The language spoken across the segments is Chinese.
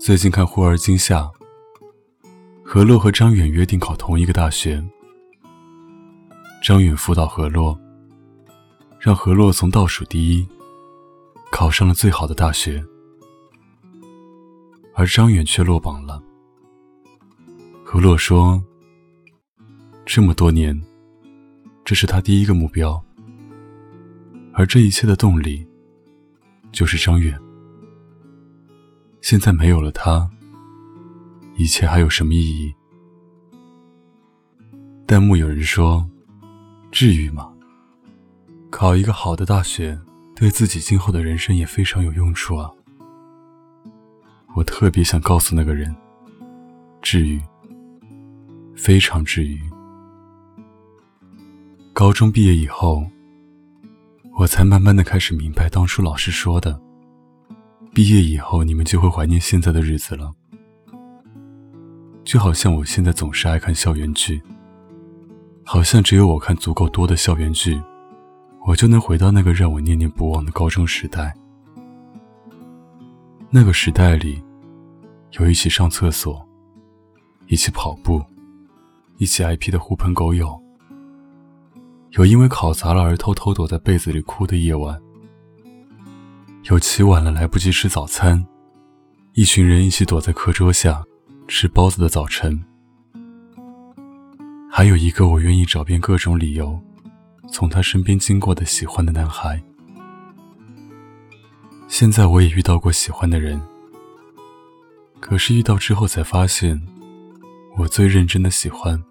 最近看《忽而今夏》，何洛和张远约定考同一个大学。张远辅导何洛，让何洛从倒数第一考上了最好的大学，而张远却落榜了。何洛说：“这么多年，这是他第一个目标，而这一切的动力就是张远。”现在没有了他，一切还有什么意义？弹幕有人说：“至于吗？考一个好的大学，对自己今后的人生也非常有用处啊。”我特别想告诉那个人：“至于，非常至于。”高中毕业以后，我才慢慢的开始明白当初老师说的。毕业以后，你们就会怀念现在的日子了。就好像我现在总是爱看校园剧，好像只有我看足够多的校园剧，我就能回到那个让我念念不忘的高中时代。那个时代里，有一起上厕所，一起跑步，一起挨批的狐朋狗友，有因为考砸了而偷偷躲在被子里哭的夜晚。有起晚了来不及吃早餐，一群人一起躲在课桌下吃包子的早晨。还有一个我愿意找遍各种理由，从他身边经过的喜欢的男孩。现在我也遇到过喜欢的人，可是遇到之后才发现，我最认真的喜欢，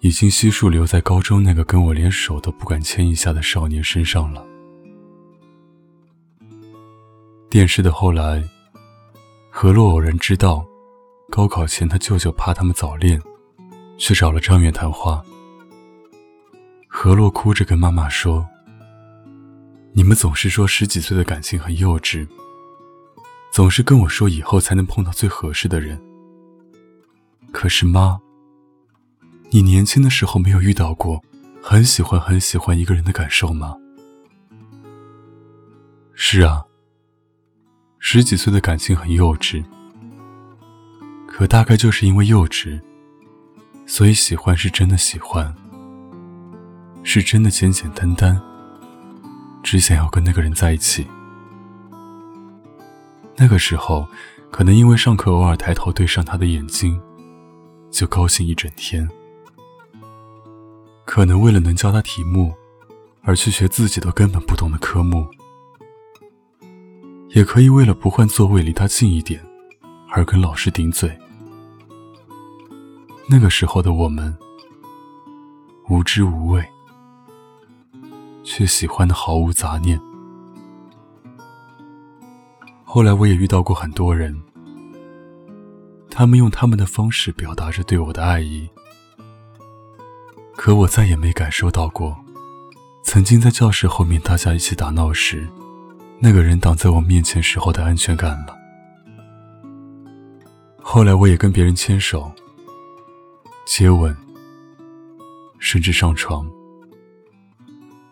已经悉数留在高中那个跟我连手都不敢牵一下的少年身上了。电视的后来，何洛偶然知道，高考前他舅舅怕他们早恋，去找了张远谈话。何洛哭着跟妈妈说：“你们总是说十几岁的感情很幼稚，总是跟我说以后才能碰到最合适的人。可是妈，你年轻的时候没有遇到过很喜欢很喜欢一个人的感受吗？”是啊。十几岁的感情很幼稚，可大概就是因为幼稚，所以喜欢是真的喜欢，是真的简简单单，只想要跟那个人在一起。那个时候，可能因为上课偶尔抬头对上他的眼睛，就高兴一整天；可能为了能教他题目，而去学自己都根本不懂的科目。也可以为了不换座位离他近一点，而跟老师顶嘴。那个时候的我们，无知无畏，却喜欢的毫无杂念。后来我也遇到过很多人，他们用他们的方式表达着对我的爱意，可我再也没感受到过，曾经在教室后面大家一起打闹时。那个人挡在我面前时候的安全感了。后来我也跟别人牵手、接吻，甚至上床，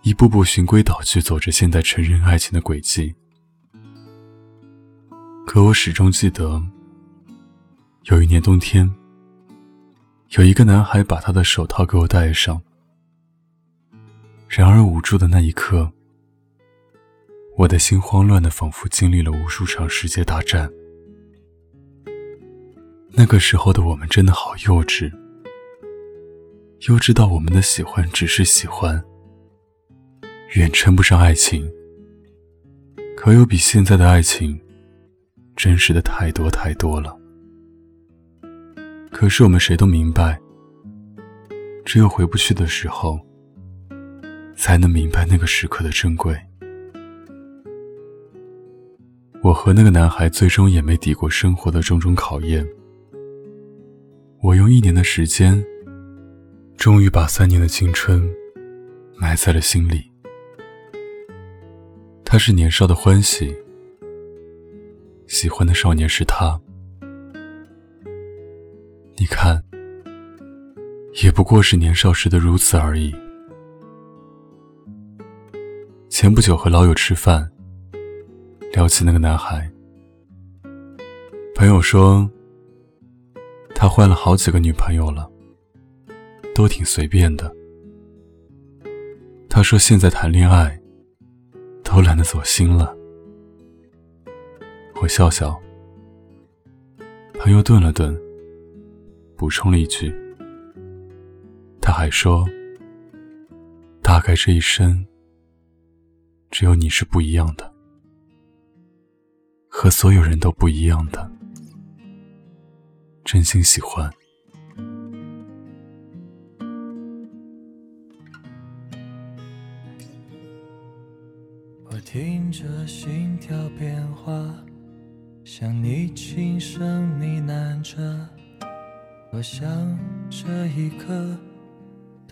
一步步循规蹈矩走着现代成人爱情的轨迹。可我始终记得，有一年冬天，有一个男孩把他的手套给我戴上，然而捂住的那一刻。我的心慌乱的，仿佛经历了无数场世界大战。那个时候的我们真的好幼稚，幼稚到我们的喜欢只是喜欢，远称不上爱情。可有比现在的爱情真实的太多太多了。可是我们谁都明白，只有回不去的时候，才能明白那个时刻的珍贵。我和那个男孩最终也没抵过生活的种种考验。我用一年的时间，终于把三年的青春埋在了心里。他是年少的欢喜，喜欢的少年是他。你看，也不过是年少时的如此而已。前不久和老友吃饭。聊起那个男孩，朋友说，他换了好几个女朋友了，都挺随便的。他说现在谈恋爱都懒得走心了。我笑笑。朋友顿了顿，补充了一句：“他还说，大概这一生只有你是不一样的，和所有人都不一样的，真心喜欢。”我听着心跳变化。像你轻声呢喃着，我想这一刻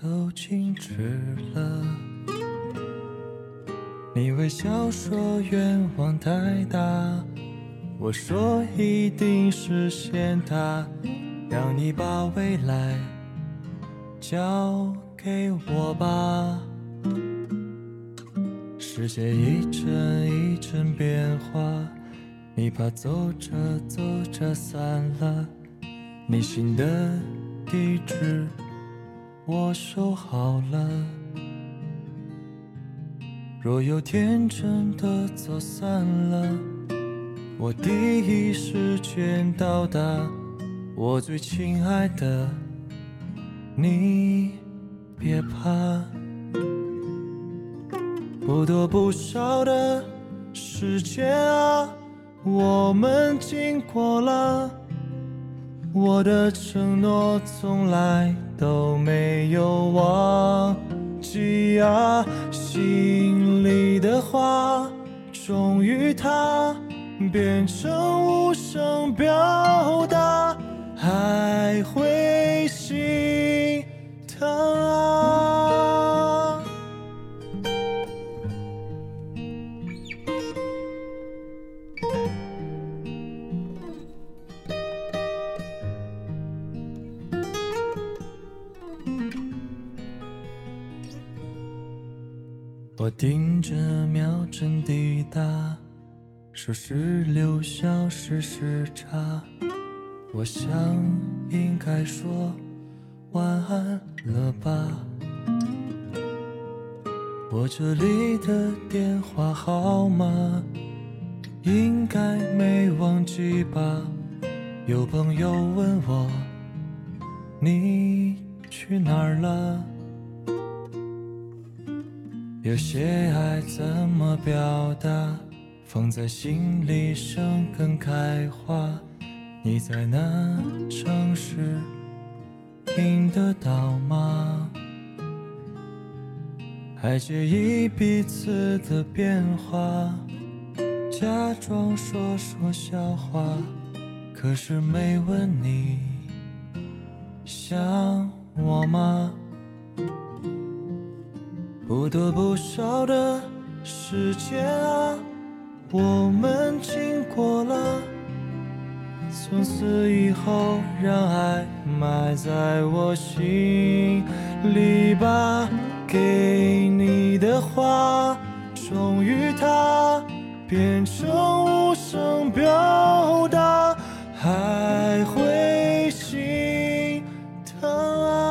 都静止了。你微笑说愿望太大，我说一定实现它。让你把未来交给我吧。世界一阵一阵变化。你怕走着走着散了，你心的地址我收好了。若有天真的走散了，我第一时间到达。我最亲爱的，你别怕，不多不少的时间啊。我们经过了，我的承诺从来都没有忘记啊，心里的话，终于它变成无声表达，还会我盯着秒针滴答，数十六小时时差。我想应该说晚安了吧。我这里的电话号码应该没忘记吧？有朋友问我你去哪儿了？有些爱怎么表达？放在心里生根开花。你在那城市听得到吗？还介意彼此的变化？假装说说笑话，可是没问你想我吗？不多不少的时间啊，我们经过了。从此以后，让爱埋在我心里吧。给你的话，终于它变成无声表达，还会心疼啊。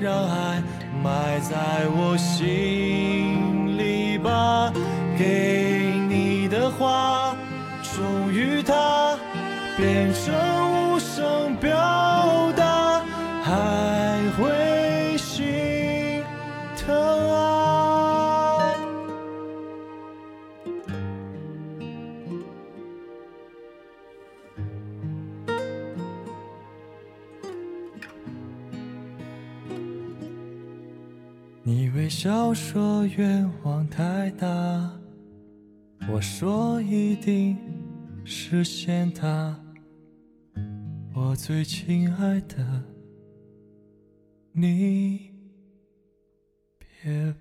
让爱埋在我心里吧。给你的话，终于它变成无声表你微笑说愿望太大，我说一定实现它。我最亲爱的，你别。